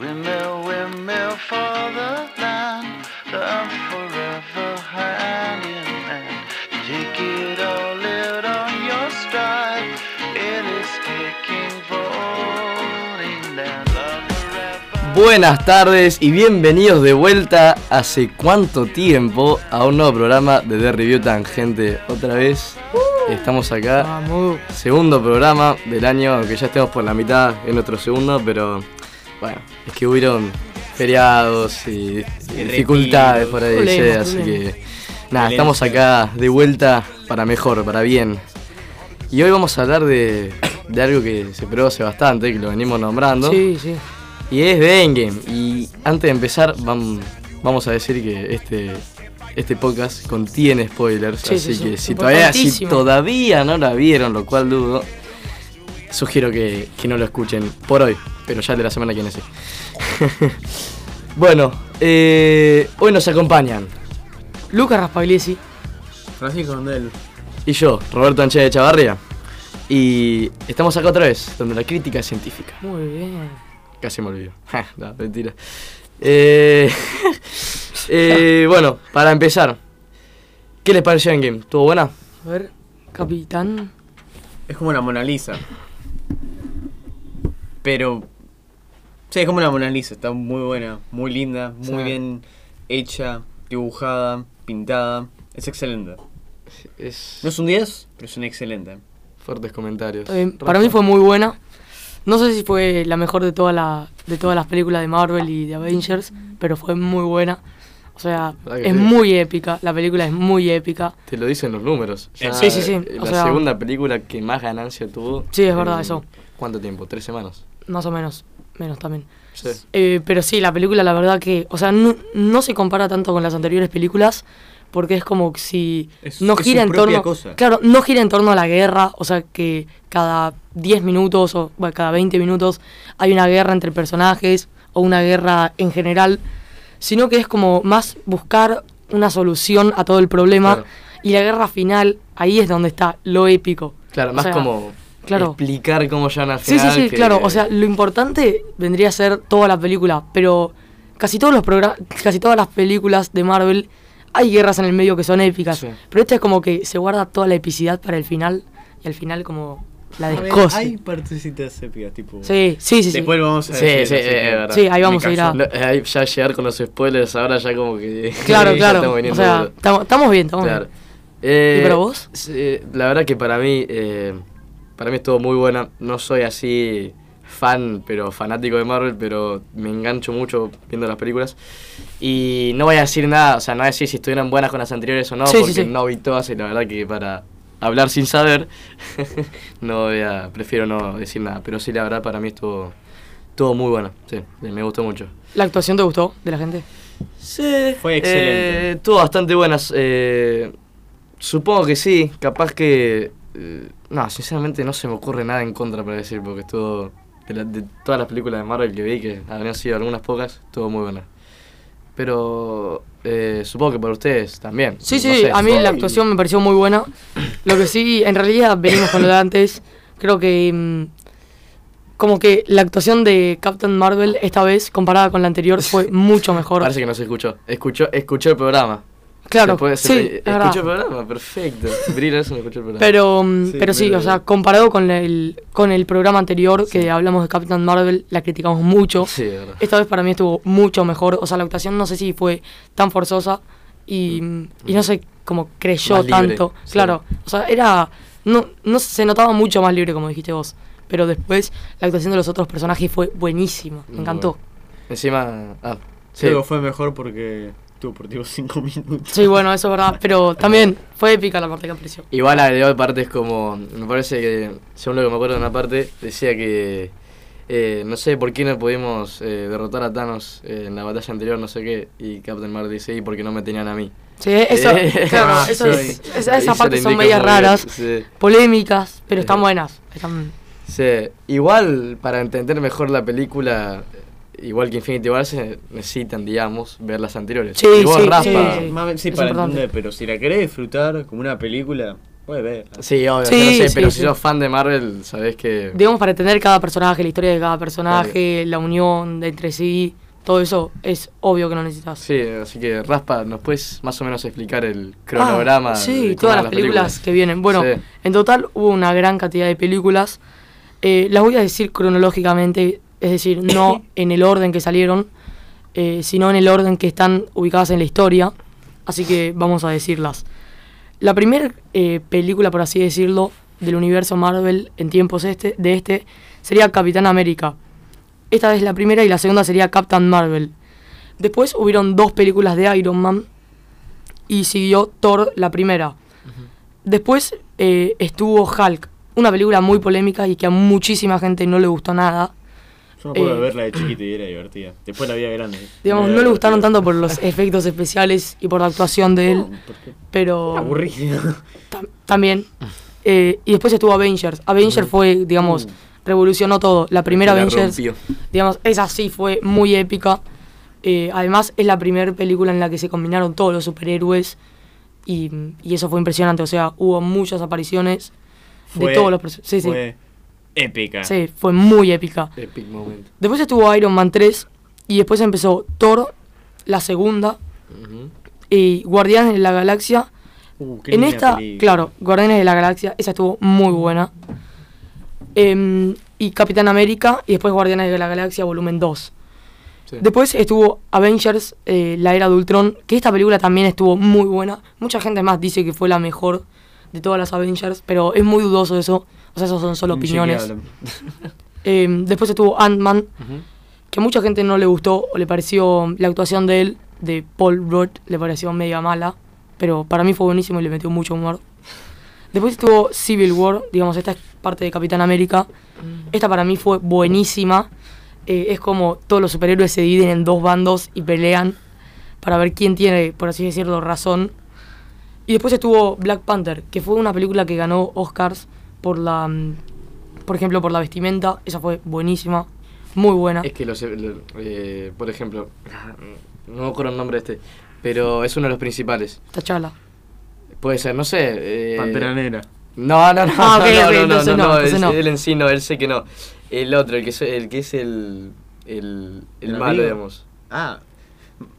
Windmill, windmill for the land, love forever hand in hand. Take it all, live on your stride. It is taking falling down. Love forever. Buenas tardes y bienvenidos de vuelta hace cuánto tiempo a un nuevo programa de The Review Tangente. Otra vez estamos acá, Vamos. segundo programa del año, aunque ya estemos por la mitad, es nuestro segundo, pero bueno, es que hubieron feriados y, y dificultades por ahí, Problemas, sí, así problemas. que nada, estamos acá de vuelta para mejor, para bien. Y hoy vamos a hablar de, de algo que se probó hace bastante, que lo venimos nombrando. Sí, sí. Y es de Endgame. Y antes de empezar, vam- vamos a decir que este, este podcast contiene spoilers. Sí, así sí, que sí. si todavía, si todavía no la vieron, lo cual dudo, sugiero que, que no lo escuchen por hoy. Pero ya el de la semana que viene sí. bueno, eh, hoy nos acompañan. Lucas Raspagliesi. Francisco Mandel. Y yo, Roberto Anche de Chavarria. Y estamos acá otra vez, donde la crítica es científica. Muy bien. Casi me olvido. no, mentira. Eh, eh, bueno, para empezar, ¿qué les pareció en game? ¿Estuvo buena? A ver, capitán. Es como la Mona Lisa. Pero. Sí, es como la Mona Lisa. Está muy buena, muy linda, muy Sí. bien hecha, dibujada, pintada. Es excelente. Es No es un 10, pero es un excelente. fuertes comentarios. Para mí fue muy buena. No sé si fue la mejor de, toda la, de todas las películas de Marvel y de Avengers, pero fue muy buena. O sea, ¿Verdad que es sí? muy épica. La película es muy épica. Te lo dicen los números. Ya, Sí, sí, sí, eh, o La sea- segunda película que más ganancia tuvo. Sí, es verdad eso. ¿Cuánto tiempo? ¿Tres semanas? Más o menos. Menos también. Sí. Eh, pero sí, la película, la verdad que. O sea, no, no se compara tanto con las anteriores películas. Porque es como si Es- no es gira su en torno. cosa. Claro, no gira en torno a la guerra. O sea, que cada 10 minutos o bueno, cada 20 minutos hay una guerra entre personajes o una guerra en general. Sino que es como más buscar una solución a todo el problema. Claro. Y la guerra final, ahí es donde está lo épico. Claro, O más sea, como claro. explicar cómo llegan al Sí, final. sí, sí, que- claro. O sea, lo importante vendría a ser toda la película, pero casi todos los casi todas las películas de Marvel hay guerras en el medio que son épicas, Sí. pero esta es como que se guarda toda la epicidad para el final y al final como la A ver, descoce. hay partecitas épicas, tipo. Sí, sí, sí, sí. Después lo vamos a Sí, decir. sí, que verdad. Sí, ahí vamos a ir a- eh, ahí ya llegar con los spoilers ahora ya como que... Claro, claro. estamos O sea, estamos estamos bien, estamos Claro. bien. Eh, ¿Y para vos? sí, la verdad que para mí, eh, para mí estuvo muy buena. No soy así fan, pero fanático de Marvel, pero me engancho mucho viendo las películas. Y no voy a decir nada, o sea, no voy a decir si estuvieron buenas con las anteriores o no, Sí, sí, porque sí. no vi todas y la verdad que para hablar sin saber, no voy a, prefiero no decir nada. Pero sí, la verdad para mí estuvo, estuvo muy buena, sí, me gustó mucho. ¿La actuación te gustó de la gente? Sí, Fue excelente. eh, tuvo bastante buenas. eh, supongo que sí, capaz que. Eh, no, sinceramente no se me ocurre nada en contra para decir, porque estuvo. De, la- de todas las películas de Marvel que vi, que habrían sido algunas pocas, estuvo muy buena. Pero eh, supongo que para ustedes también. Sí, no sí, sé. a mí la actuación me pareció muy buena. Lo que sí, en realidad venimos con lo de antes. Creo que mm, como que la actuación de Captain Marvel esta vez comparada con la anterior fue mucho mejor. Parece que no se escuchó. Escuchó, escuchó el programa. Claro, Se puede- se sí, puede- es escuchó el programa, perfecto. Brilla eso, no escuchó el programa. Pero, mm, Sí, pero sí, pero- o sea, comparado con el, con el programa anterior que hablamos de Captain Marvel, la criticamos mucho. Sí, verdad. Esta vez para mí estuvo mucho mejor. O sea, la actuación no sé si fue tan forzosa y, y no sé cómo creyó Más libre, tanto. sí. Claro, o sea, era. No, no se notaba mucho más libre, como dijiste vos. Pero después la actuación de los otros personajes fue buenísima. Me encantó. bueno. Encima. Ah, sí. Creo que fue mejor porque tuvo por tipo 5 minutos. Sí, bueno, eso es verdad. Pero también fue épica la parte que apareció. Igual agregó partes como. Me parece que, según lo que me acuerdo de una parte, decía que. eh, no sé por qué no pudimos eh, derrotar a Thanos eh, en la batalla anterior, no sé qué. Y Captain Marvel dice, y porque no me tenían a mí. Sí, eso, Eh, claro, ah, eso sí. es- esa- esas partes son medias raras, Sí. polémicas, pero están buenas. Están, Sí. Igual, para entender mejor la película, igual que Infinity War, se necesitan, digamos, ver las anteriores. Sí, Y vos, sí, Rafa, sí. Sí, Es para importante. entender, pero si la querés disfrutar como una película, Puede ver. Sí, obvio, Sí, yo no sé, sí, pero sí. si sos fan de Marvel, sabés que... Digamos, para entender cada personaje, la historia de cada personaje, la unión de entre sí, todo eso es obvio que no necesitas. Sí, así que Raspa, ¿nos puedes más o menos explicar el cronograma? Ah, sí, de todas las películas, que vienen. Bueno, Sí. en total hubo una gran cantidad de películas. Eh, las voy a decir cronológicamente, es decir, no en el orden que salieron, eh, sino en el orden que están ubicadas en la historia. Así que vamos a decirlas. La primera eh, película, por así decirlo, del universo Marvel en tiempos este, de este sería Capitán América. Esta es la primera y la segunda sería Captain Marvel. Después hubieron dos películas de Iron Man y siguió Thor la primera. Después eh, estuvo Hulk, una película muy polémica y que a muchísima gente no le gustó nada. Yo me acuerdo Eh, de verla de chiquito y era divertida. Después la vi de grande. Digamos, no le gustaron divertida. tanto por los efectos especiales y por la actuación de él, No, pero Aburrido. tam- también. Eh, y después estuvo Avengers. Avengers fue, digamos, Mm. revolucionó todo. La primera La Avengers, rompió. digamos, esa sí fue muy épica. Eh, además, es la primera película en la que se combinaron todos los superhéroes y, y eso fue impresionante. O sea, hubo muchas apariciones de todos los personajes. Sí, sí. Épica. Sí, fue muy épica. Epic moment. Después estuvo Iron Man 3 y después empezó Thor, la segunda, y Guardianes de la Galaxia. Uh, qué En esta, película. claro, Guardianes de la Galaxia, esa estuvo muy buena. Em, y Capitán América y después Guardianes de la Galaxia volumen 2. Sí. Después estuvo Avengers, eh, la era de Ultron, que esta película también estuvo muy buena. Mucha gente más dice que fue la mejor de todas las Avengers, pero es muy dudoso eso. O sea, esos son solo opiniones. Em, después estuvo Ant-Man, que a mucha gente no le gustó o le pareció la actuación de él, de Paul Rudd, le pareció media mala, pero para mí fue buenísimo y le metió mucho humor. Después estuvo Civil War, digamos, esta es parte de Capitán América. Esta para mí fue buenísima. Eh, es como todos los superhéroes se dividen en dos bandos y pelean para ver quién tiene, por así decirlo, razón. Y después estuvo Black Panther, que fue una película que ganó Oscars por la, mm, por ejemplo, por la vestimenta. Esa fue buenísima, muy buena. Es que los, lo- eh, por ejemplo, no me acuerdo el nombre de este, pero es uno de los principales. T'Challa. Puede ser, no sé. eh, Pantera Negra. No, no, no, Ah, ok, no, ok, no, no, no, no, no, no. él en sí no, él sé que no. El otro, el que es el, que es el, el, el ¿El malo, amigo? digamos. Ah.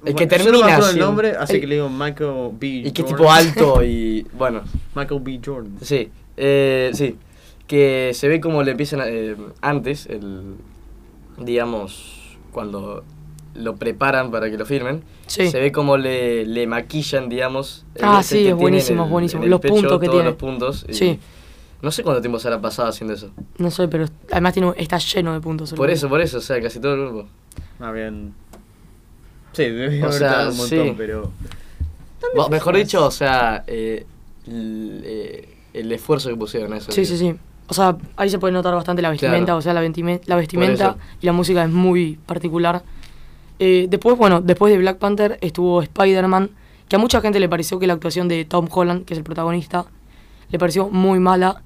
El que Bueno, yo no me termina acuerdo el nombre, así El- que le digo Michael B. Y que Jordan. tipo alto y, bueno, Michael B. Jordan. sí, eh, sí. Que se ve como le empiezan a- eh, antes, el, digamos, cuando lo preparan para que lo firmen, Sí. se ve como le, le maquillan, digamos. el Ah, este sí, que es buenísimo, es bueníimo. en el Los pecho, puntos que todos tiene. los puntos. y Sí. No sé cuánto tiempo se habrá pasado haciendo eso. No sé, pero además tiene, está lleno de puntos. Por eso, por eso, o sea, casi todo el grupo. Ah, bien. Sí, debe O haber sea, un montón, sí. pero. Mejor dicho, o sea, eh, eh, el esfuerzo que pusieron a eso. Sí, sí, sí. O sea, ahí se puede notar bastante la vestimenta. Claro. O sea, la, la vestimenta y la música es muy particular. Eh, después, bueno, después de Black Panther estuvo Spider-Man, que a mucha gente le pareció que la actuación de Tom Holland, que es el protagonista, le pareció muy mala.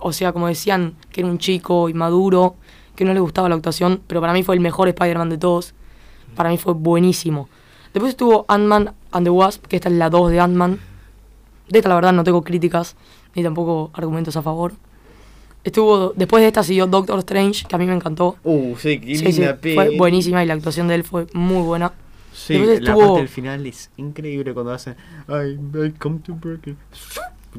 O sea, como decían, que era un chico inmaduro, que no le gustaba la actuación, pero para mí fue el mejor Spider-Man de todos. Para mí fue buenísimo. Después estuvo Ant-Man and the Wasp, que esta es la 2 de Ant-Man. De esta, la verdad, no tengo críticas ni tampoco argumentos a favor. Estuvo, después de esta siguió Doctor Strange, que a mí me encantó. Uh, sí, qué Sí, sí, linda fue peli. buenísima y la actuación de él fue muy buena. Sí, Después la estuvo- parte del final es increíble cuando hacen I, I come to break it.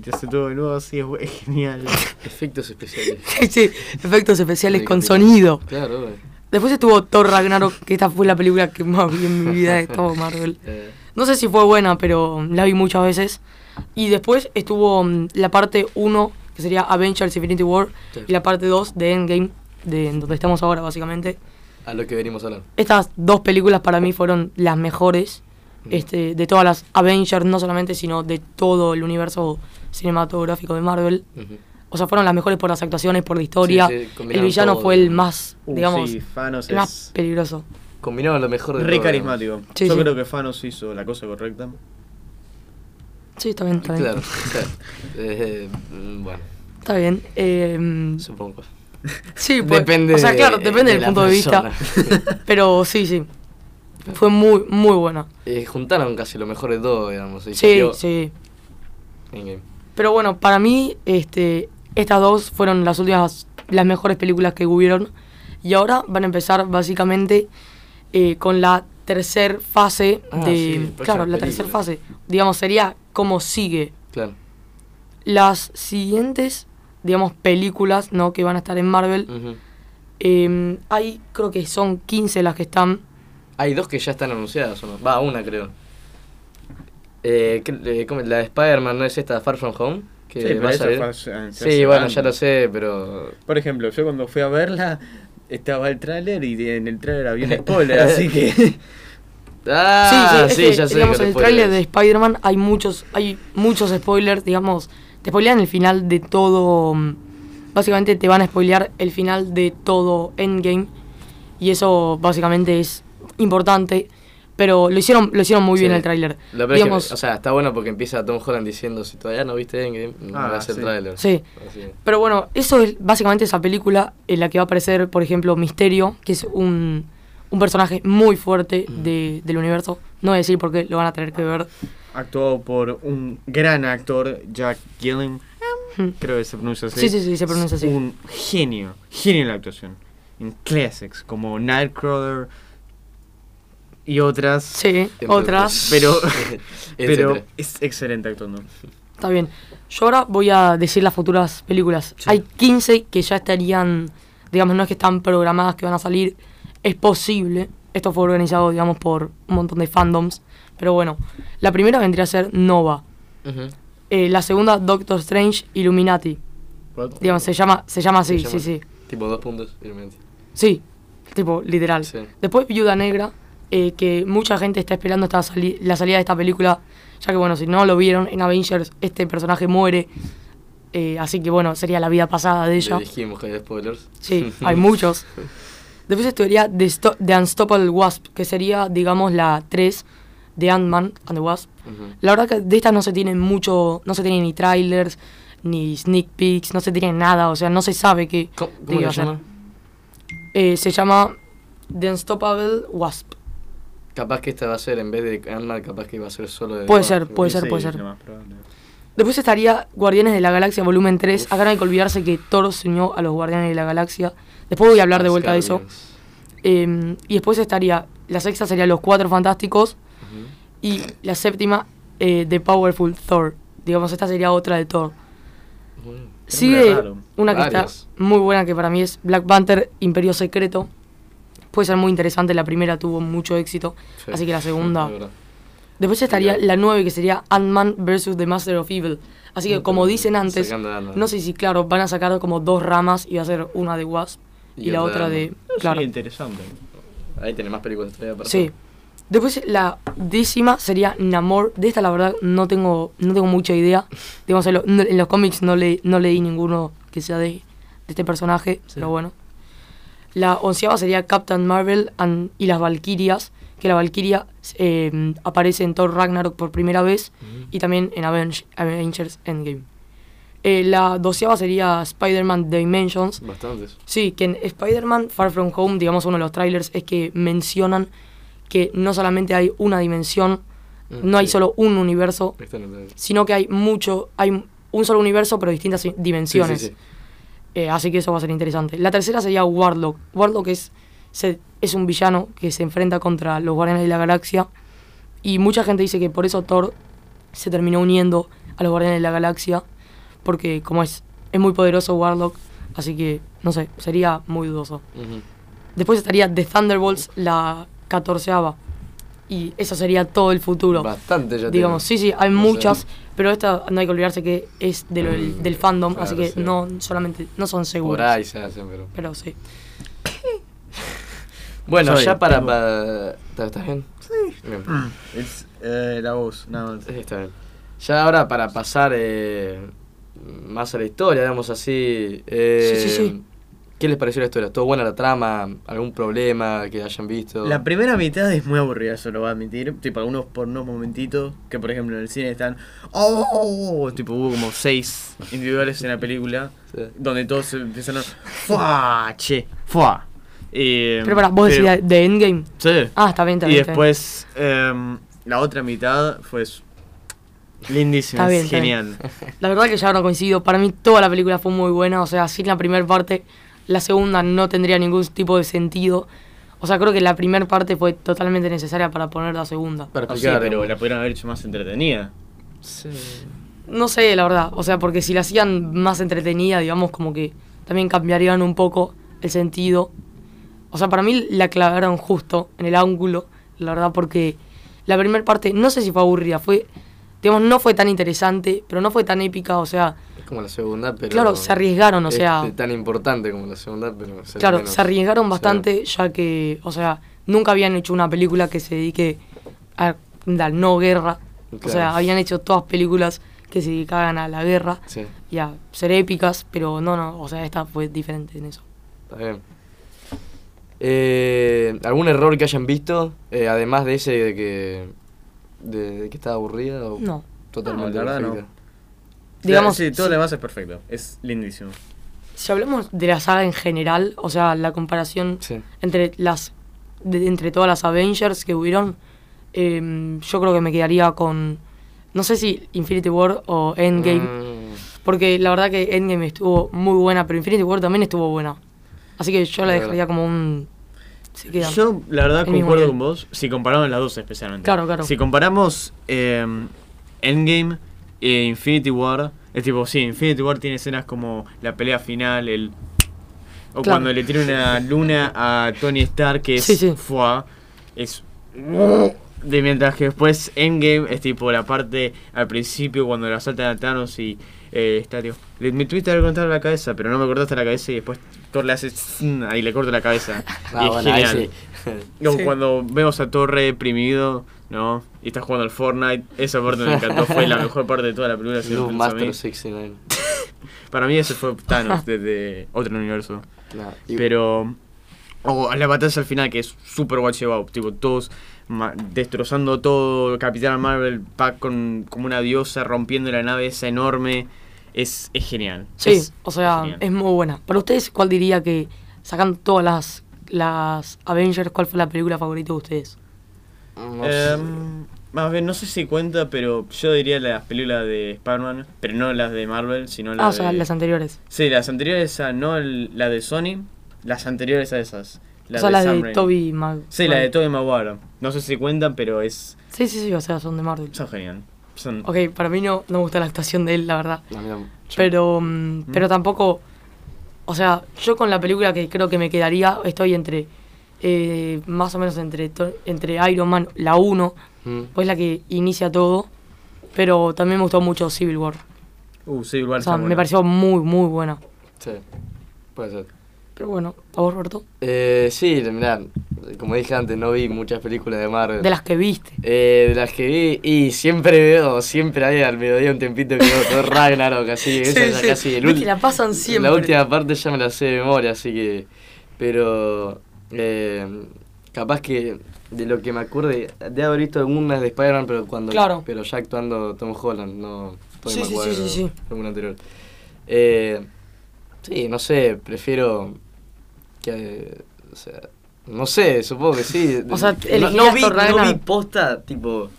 Y hace todo de nuevo así, es, genial. Efectos especiales. Sí, sí, efectos especiales Sí, con sonido. Claro, güey. Después estuvo Thor Ragnarok, que esta fue la película que más vi en mi vida de todo Marvel. Eh, No sé si fue buena, pero la vi muchas veces. Y después estuvo mm, la parte 1, que sería Avengers Infinity War, Sí. y la parte 2 de Endgame, de en donde estamos ahora básicamente. a lo que venimos hablando. Estas dos películas para mí fueron las mejores este, de todas las Avengers, no solamente, sino de todo el universo cinematográfico de Marvel. O sea, fueron las mejores por las actuaciones, por la historia. Sí, sí, el villano todo. fue el más, Uh, digamos, sí, Thanos el más es peligroso. Combinaron lo mejor de re todo, carismático. Sí, Yo sí. creo que Thanos hizo la cosa correcta. Sí, está bien, está bien. Claro, claro. Eh, mm, bueno, Está bien. eh, supongo. sí, pues, Depende O sea, claro, de- depende de del punto de vista. Pero sí, sí. Fue muy, muy buena. Eh, juntaron casi lo mejor de todo, digamos. y Sí, sí. Pero bueno, para mí, este, estas dos fueron las últimas, las mejores películas que hubieron. Y ahora van a empezar básicamente eh, con la tercer fase Ah, de. sí, claro, la tercera fase. Digamos, sería cómo sigue. Claro. Las siguientes, digamos, películas, ¿no? Que van a estar en Marvel. Eh, hay, creo que son 15 las que están. Hay dos que ya están anunciadas, ¿o no? Va, una creo. Eh, ¿qué- eh, ¿cómo- la de Spider-Man no es esta Far From Home? Que Sí, va a salir. fue Sí, bueno, ya lo sé, pero. Por ejemplo, yo cuando fui a verla, estaba el tráiler y en el tráiler había un spoiler, así que... Ah, sí, sí, ya sé. digamos, en el tráiler de Spider-Man hay muchos, hay muchos spoilers, digamos, te spoilean el final de todo, básicamente te van a spoilear el final de todo Endgame y eso básicamente es importante, pero lo hicieron, lo hicieron muy bien el tráiler. Es que, o sea, está bueno porque empieza Tom Holland diciendo: Si todavía no viste Endgame, no Ah, veas el sí. tráiler. Sí. Así. Pero bueno, eso es básicamente esa película en la que va a aparecer, por ejemplo, Misterio, que es un, un personaje muy fuerte de- del universo. No voy a decir por qué, lo van a tener que ver. Actuado por un gran actor, Jack Gillen, creo que se pronuncia así. Sí, sí, sí, se pronuncia así. Un genio, genio en la actuación. En classics, como Nightcrawler y otras. Sí, otras. Pero, pero es excelente actuando. Está bien. Yo ahora voy a decir las futuras películas. Sí. Hay 15 que ya estarían, digamos, no es que están programadas que van a salir. Es posible. Esto fue organizado, digamos, por un montón de fandoms. Pero bueno, la primera vendría a ser Nova. Eh, la segunda, Doctor Strange Illuminati. Digamos, se llama, se llama así, Se sí, sí. Tipo dos puntos, Illuminati. Sí, tipo, literal. Sí. Después Viuda Negra, eh, que mucha gente está esperando esta sali- la salida de esta película, ya que bueno, si no lo vieron en Avengers, este personaje muere, eh, así que bueno, sería la vida pasada de ella. Le dijimos que hay spoilers. Sí, hay muchos. Después estaría The, Sto- The Unstoppable Wasp, que sería, digamos, la 3 de Ant-Man and the Wasp. La verdad que de esta no se tienen mucho, no se tienen ni trailers, ni sneak peeks, no se tiene nada, o sea, no se sabe qué, ¿Cómo, qué a? Eh, se llama The Unstoppable Wasp. Capaz que esta va a ser, en vez de Ant-Man, capaz que va a ser solo de. Puede ser, puede ser, puede ser. Después estaría Guardianes de la Galaxia Volumen 3. Acá no hay que olvidarse que Thor se unió a los Guardianes de la Galaxia. Después voy a hablar de vuelta de eso. Eh, y después estaría, la sexta sería Los Cuatro Fantásticos. Y la séptima, eh, The Powerful Thor. Digamos, esta sería otra de Thor. Bueno. Sigue raro. una que está muy buena, que para mí es Black Panther Imperio Secreto. Puede ser muy interesante, la primera tuvo mucho éxito. Sí. Así que la segunda. Después estaría la 9, que sería Ant-Man vs. The Master of Evil. Así que, como dicen antes, no sé si, claro, van a sacar como dos ramas y va a ser una de Wasp y, Y la otra de de. Claro. sería interesante. Ahí tiene más películas todavía para Sí. Después la décima sería Namor. De esta la verdad no tengo, no tengo mucha idea. Digamos, en, lo- en los cómics no, le, no leí ninguno que sea de, de este personaje, Sí. pero bueno. La onceava sería Captain Marvel and- y las Valkyrias, que la Valkyria eh, aparece en Thor Ragnarok por primera vez Ujú. y también en Avenge- Avengers Endgame. Eh, la doceava sería Spider-Man Dimensions, Bastantes. Sí, que en Spider-Man Far From Home, digamos uno de los trailers, es que mencionan que no solamente hay una dimensión, Mm, no hay solo un universo, sino que hay mucho, hay un solo universo pero distintas dimensiones. Sí, sí, sí. Eh, así que eso va a ser interesante. La tercera sería Warlock. Warlock es, se- es un villano que se enfrenta contra los Guardianes de la Galaxia. Y mucha gente dice que por eso Thor se terminó uniendo a los Guardianes de la Galaxia. Porque como es, es muy poderoso Warlock. Así que, no sé, sería muy dudoso. Después estaría The Thunderbolts, la catorceava. Y eso sería todo el futuro. Bastante ya Digamos, sí, sí, hay No sé. muchas, pero esta no hay que olvidarse que es de lo- del, del fandom, Claro, así que sí. no solamente, no son Por seguras. ahí se hacen, pero. Pero sí. Bueno, Soy- ya para. tengo- para- ¿Está, está bien? Sí. Bien. Es eh, la voz, nada más. Sí, está bien. Ya ahora para pasar eh, más a la historia, digamos así. eh, Sí, sí, sí. ¿Qué les pareció la historia? ¿Todo buena la trama? ¿Algún problema que hayan visto? La primera mitad es muy aburrida, eso lo voy a admitir. Tipo, algunos por unos momentitos, que por ejemplo en el cine están. ¡Oh! Tipo, hubo como seis individuales en la película, Sí. donde todos empezaron. ¡Fua! Che, ¡fua! Eh, Pero para, vos pero- decías de Endgame. Sí. Ah, está bien, está y bien. bien. después, em, la otra mitad fue. Lindísima, Está bien, genial. La verdad que ya no coincido. Para mí toda la película fue muy buena. O sea, sin la primera parte, la segunda no tendría ningún tipo de sentido. O sea, creo que la primera parte fue totalmente necesaria para poner la segunda. Para explicar, pero la pudieron haber hecho más entretenida. sí. No sé, la verdad. O sea, porque si la hacían más entretenida, digamos, como que también cambiarían un poco el sentido. O sea, para mí la clavaron justo en el ángulo, la verdad, porque la primera parte, no sé si fue aburrida, fue, digamos, no fue tan interesante, pero no fue tan épica, o sea, Es como la segunda, pero. Claro, se arriesgaron, o es sea- tan importante como la segunda, pero. Claro, menos. se arriesgaron O sea, bastante, ya que, o sea, nunca habían hecho una película que se dedique a la no guerra. O sea, habían hecho todas películas que se dedicaban a la guerra Sí, y a ser épicas, pero no, no, o sea, esta fue diferente en eso. está bien. Eh, ¿Algún error que hayan visto? eh, además de ese de que. de, de que estaba aburrida? O No. Totalmente No, la verdad no. Digamos, sí, todo sí. lo demás es perfecto. Es lindísimo. Si hablamos de la saga en general, o sea, la comparación Sí. entre las de- entre todas las Avengers que hubieron, em, yo creo que me quedaría con no sé si Infinity War o Endgame, Mm, porque la verdad que Endgame estuvo muy buena, pero Infinity War también estuvo buena. Así que yo la La dejaría como un se queda. Yo, la verdad, concuerdo con vos. Si comparamos las dos, especialmente. Claro, claro. Si comparamos eh, Endgame e Infinity War, es tipo, sí, Infinity War tiene escenas como la pelea final, el. O Claro. cuando le tira una luna a Tony Stark, que es. Sí, sí. Fua, es. De mientras que después Endgame es tipo la parte al principio cuando le asaltan a Thanos y eh, está tío. Le, me tuviste haber cortado la cabeza, pero no me cortaste la cabeza y después Thor le hace ahí le corta la cabeza. ah, y es bueno, genial. sí. Sí. Cuando vemos a Thor re deprimido, ¿no? Y está jugando al Fortnite, esa parte me encantó, fue la mejor parte de toda la película. si mí. Master 69. Para mí ese fue Thanos desde otro universo. Nah, y- Pero. O la batalla al final, que es super watch out, tipo, todos ma- destrozando todo, Capitán Marvel, Pac con como una diosa, rompiendo la nave esa enorme. Es, es genial. Sí, Es- o sea, es muy buena. Para ustedes, ¿cuál diría que sacando todas las las Avengers, cuál fue la película favorita de ustedes? no sé. Em, más bien, no sé si cuenta, pero yo diría las películas de Spider-Man, pero no las de Marvel, sino las Ah, o sea, de... las anteriores. Sí, las anteriores a, no el- la de Sony, las anteriores a esas. o sea, las Sam de Raimi. Toby Mag. Sí, la de Tobey Maguire. No sé si cuentan, pero es... Sí, sí, sí, o sea, son de Marvel. Son genial. Son... Ok, para mí no, no me gusta la actuación de él, la verdad. No- Pero, mm, pero tampoco. O sea, yo con la película que creo que me quedaría, estoy entre. eh, más o menos entre, entre Iron Man, la 1, Mm. pues la que inicia todo. Pero también me gustó mucho Civil War. Uh, sí, igual O sea, me buena. pareció muy, muy buena. Sí, puede ser. Pero bueno, ¿a vos, Roberto? Eh, sí, mirá, como dije antes, no vi muchas películas de Marvel. De las que viste. Eh, de las que vi, y siempre veo, siempre hay al mediodía un tempito que veo todo Ragnarok, así, esa ya casi el ul- la pasan siempre. La última parte ya me la sé de memoria, así que. Pero. eh, capaz que de lo que me acuerde, de haber visto algunas de Spider-Man, pero cuando. Claro. Pero ya actuando Tom Holland, no. Sí, sí, sí, sí, sí. alguna anterior. Eh, sí, no sé, prefiero. Que. eh, o sea. No sé, supongo que sí. O sea, no, vi, no vi posta, tipo.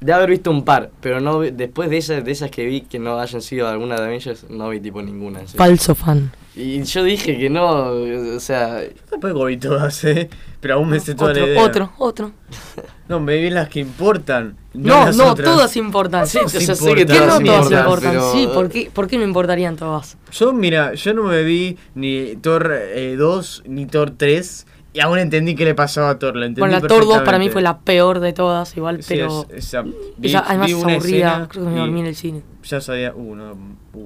De haber visto un par, pero no vi- después de esas, de esas que vi que no hayan sido alguna de Avengers, no vi tipo ninguna. Falso fan. Y yo dije que no, o sea, Tampoco vi todas, eh. Pero aún me sé toda la Otro, idea. otro, otro. No, me vi las que importan. No, no, todas importan. Sí, Todas o sea, sé que ¿Qué importan, no todas importan, importan? pero- Sí, ¿por qué, ¿por qué no importarían todas? Yo, mira, yo no me vi ni Thor eh, 2 ni Thor 3 y aún entendí qué le pasaba a Thor. Lo entendí Bueno, la Thor 2 para mí fue la peor de todas, igual, Sí, pero. es- esa- vi- esa, además vi es aburrida. escena Creo que me dormí en el cine. Ya sabía, uh, no, uh,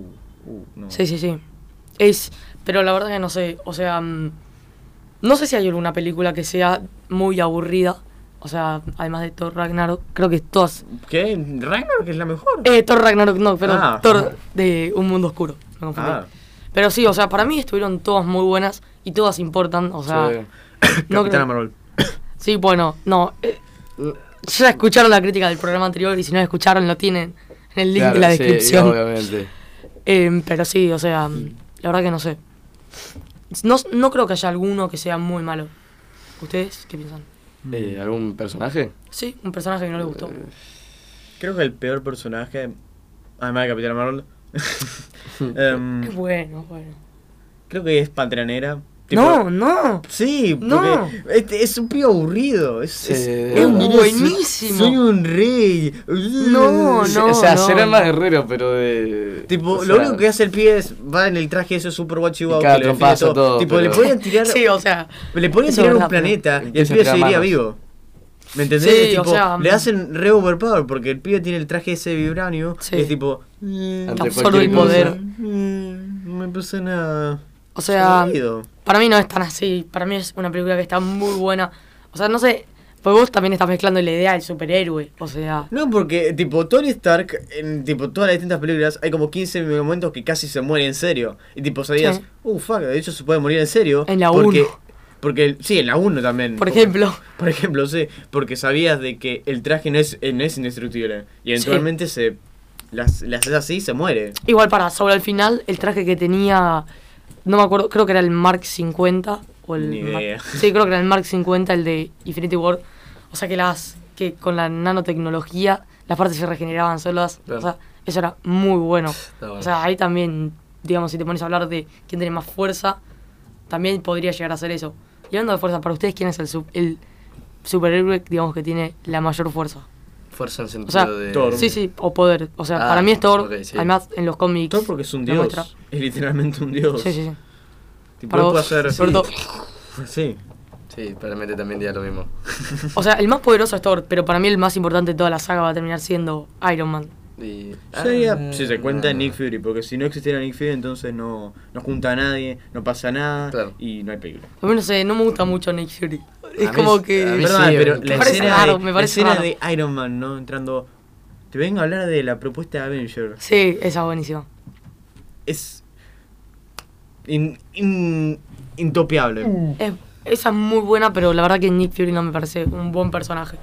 uh, no. Sí, sí, sí. Es. Pero la verdad que no sé. O sea. mm, No sé si hay alguna película que sea muy aburrida. O sea, además de Thor Ragnarok, creo que todas. ¿Qué? Ragnarok es la mejor. Eh, Thor Ragnarok, no, perdón. Ah. Thor de Un Mundo Oscuro. Me confundí. ah, Pero sí, o sea, para mí estuvieron todas muy buenas y todas importan. O sea, sí. no Capitana creo- Marvel. Sí, bueno, no. eh, ya escucharon la crítica del programa anterior y si no la escucharon lo tienen en el link Claro, de la sí, descripción. obviamente. Eh, pero sí, o sea, la verdad que no sé. No, no creo que haya alguno que sea muy malo. ¿Ustedes qué piensan? Eh, ¿Algún personaje? Sí, un personaje que no les gustó. Creo que el peor personaje, además de Capitán Marvel, em, Es bueno, es bueno. creo que es Pantera Negra. Tipo- No, no. Sí, No. este es un pibe aburrido. Es, Sí. es, Es buenísimo. Soy un rey. No, no. o sea, no. será más guerrero, pero de. Tipo, o lo único que hace el pibe es va en el traje ese super guachi define trompazo, todo. todo, Tipo, le podían tirar, Sí, o sea. le podían tirar un planeta y el tirar seguiría manos. vivo. ¿Me entendés? Sí, Es tipo, o sea, le mm. hacen re overpower porque el pibe tiene el traje ese vibranio Sí. y es tipo. mm, Absorbe el poder. mm, no me pasa nada. O sea, Aburrido. Para mí no es tan así. Para mí es una película que está muy buena. O sea, no sé. Pues vos también estás mezclando la idea del superhéroe. O sea. No, porque tipo Tony Stark, en tipo todas las distintas películas, hay como 15 momentos que casi se muere en serio. Y tipo sabías, Sí. uh, fuck, de hecho se puede morir en serio. En la porque, uno. Porque, sí, en la 1 también. Por ejemplo. Por ejemplo, sí, porque sabías de que el traje no es, eh, no es indestructible. Y eventualmente se las, las haces así y se muere. Igual para, sobre el final, el traje que tenía. No me acuerdo, creo que era el Mark 50. O el Ni Mark- sí, creo que era el Mark 50, el de Infinity War. O sea que las. que con la nanotecnología las partes se regeneraban solas. Claro. O sea, eso era muy bueno. O sea, ahí también, digamos, si te pones a hablar de quién tiene más fuerza, también podría llegar a ser eso. Y hablando de fuerza, para ustedes, ¿quién es el, el superhéroe, digamos, que tiene la mayor fuerza? Fuerza en sentido O sea, de. Thor. Sí, sí, o poder. O sea, Ah, para mí es Thor, ok, sí. además en los cómics. Todo porque es un dios. muestra. Es literalmente un dios. Sí, sí, sí. Tipo, Para vos, hacer. sobre todo- Sí. Sí, para mí también diría lo mismo. O sea, el más poderoso es Thor, pero para mí el más importante de toda la saga va a terminar siendo Iron Man. Y... Sería, Ah, si se cuenta Nick Fury, porque si no existiera Nick Fury, entonces no, no junta a nadie, no pasa nada Claro. y no hay película. A mí no sé, no me gusta mucho Nick Fury. Es como que... Perdón, sí, pero me la escena, raro, de, me la parece escena raro. de Iron Man, ¿no? Entrando. Te vengo a hablar de la propuesta de Avenger. Sí, esa es buenísima. Es. in- in- intopiable. Es- esa es muy buena, pero la verdad que Nick Fury no me parece un buen personaje.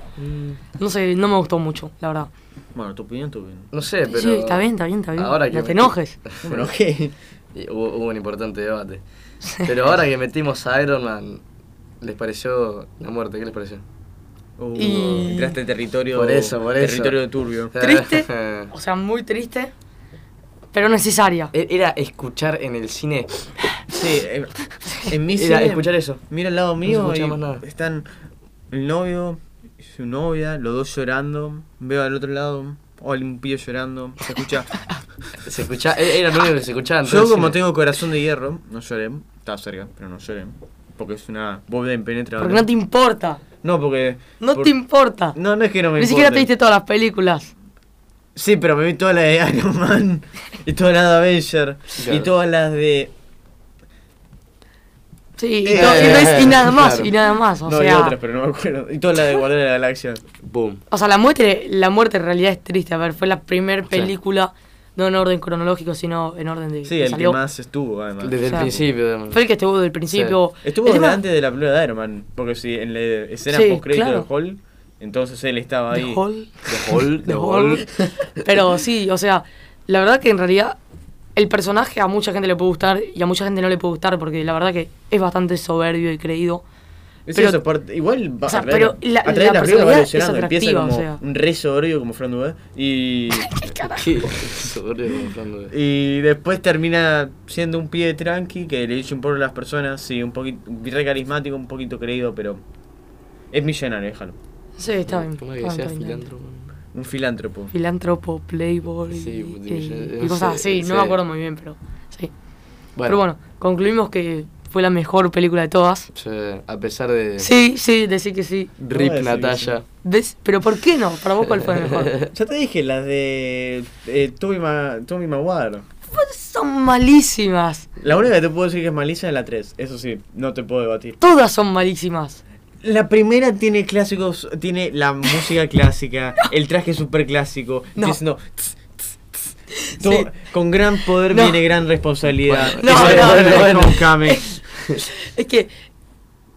No sé, no me gustó mucho, la verdad. Bueno, tu opinión, tu opinión. No sé, pero. Sí, está bien, está bien, está bien. Ahora que no te me- enojes. Bueno, ¿qué? Y hubo, hubo un importante debate. Pero ahora que metimos a Iron Man, ¿les pareció la muerte? ¿Qué les pareció? Uh, Y- Entraste en territorio. Por eso, por eso. Territorio turbio. Triste. O sea, muy triste, pero necesaria. E- Era escuchar en el cine. Sí, en mi Era cine, escuchar eso. Mira al lado mío más nada. están el novio y su novia, los dos llorando. Veo al otro lado, o un pibe llorando. Se escucha. Se escucha, e- era lo único que se escuchaba. Yo, como cine. tengo corazón de hierro, no lloré. Estaba cerca, pero no lloré. Porque es una bóveda impenetrable. Porque no te importa. No, porque. No por- te importa. No, no es que no me Ni siquiera te viste todas las películas. Sí, pero me vi todas las de Iron Man. y todas las de Avenger. Y todas las de. Sí, y, Eh, y y nada más, claro. y nada más. O no, y sea, otras, pero no me acuerdo. Y todas las de Guardianes de la Galaxia. Boom. o sea, la muerte, la muerte en realidad es triste. A ver, fue la primera película, no en orden cronológico, sino en orden de Sí, que el salió. que más estuvo, además. Desde O sea, el principio. además. Fue el que estuvo desde el principio. Estuvo tema- delante de la película de Iron Man. Porque si en la escena Sí, post crédito claro. de Hall, entonces él estaba The ahí. Hall. The Hall, The The Hall. Hall. Pero sí, o sea, la verdad que en realidad el personaje a mucha gente le puede gustar y a mucha gente no le puede gustar porque la verdad que es bastante soberbio y creído. Es Pero- eso, por- igual va o sea, a pero la- a través la de la película va personalidad es evolucionando. Empieza atractiva, como o sea. un re soberbio como Fran Dubé y, y después termina siendo un pie tranqui que le dice un poco a las personas. Sí, un poquito, re carismático, un poquito creído, pero es millonario, déjalo. Sí, está bien. Un filántropo. Filántropo, playboy Sí, y, y- yo- y cosas sí, así. sí. No me acuerdo muy bien, pero sí. Pero bueno, concluimos que fue la mejor película de todas. Sí, a pesar de Sí, sí, decir que sí. Rip Natalia. ¿Ves? Pero ¿por qué no? Para vos, ¿cuál fue la mejor? Ya te dije, las de eh, Tommy, Ma Tommy Maguire. Pues son malísimas. La única que te puedo decir que es malísima es la 3, eso sí, no te puedo debatir. Todas son malísimas. La primera tiene clásicos, tiene la música clásica, el traje super clásico, No. diciendo tss, tss, tss. Todo- Sí. con gran poder No. viene gran responsabilidad. No, no, no, no. Es que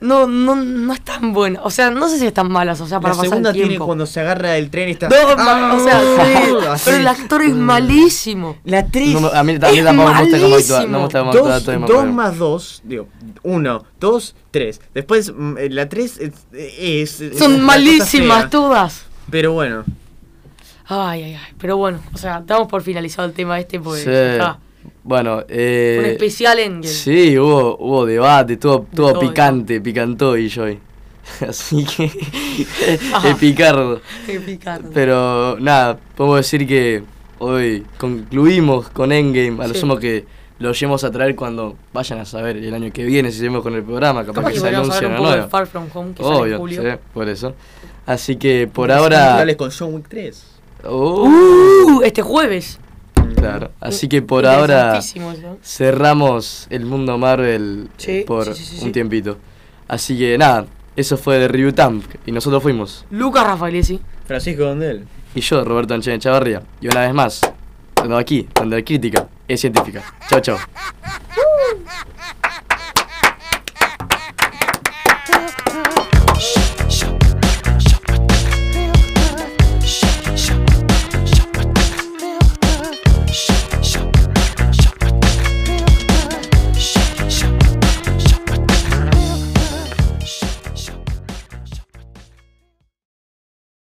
no, no, no es tan buena. O sea, no sé si están malas, o sea, para La pasar segunda el tiene tiempo. cuando se agarra del tren y está. No, ma- o sea, sí, pero el actor es malísimo. La 3. No, me- a mí, a mí Es tampoco me gusta cómo actúa. No me gusta cómo actúa Dos, dos más dos, digo, uno, dos, tres. Después mm, eh, la tres es, es- es Son malísimas todas. Pero bueno, Ay, ay, ay. Pero bueno, o sea, damos por finalizado el tema este porque Sí. Bueno, eh, Un especial Sí, hubo, hubo debate, todo, todo todo, picante, picantó y yo. Así que es picardo. Qué picante. Pero nada, podemos decir que hoy concluimos con Endgame, a lo Sí. sumo que lo llevemos a traer cuando vayan a saber el año que viene si seguimos con el programa, capaz, que que se anuncia una nueva. Far From Home, que sale en Obvio, julio. sí, por eso. Así que por ahora... Con John Wick 3. Oh, Uh, este jueves. Claro. Así que por ahora cerramos el mundo Marvel Sí, por sí, sí, sí, un sí. tiempito. Así que nada, eso fue de Review Tamp y nosotros fuimos. Lucas Rafaelesi. Francisco Dondel. Y yo, Roberto Anchen Chavarría. Y una vez más, aquí, donde la crítica es científica. Chao, chao.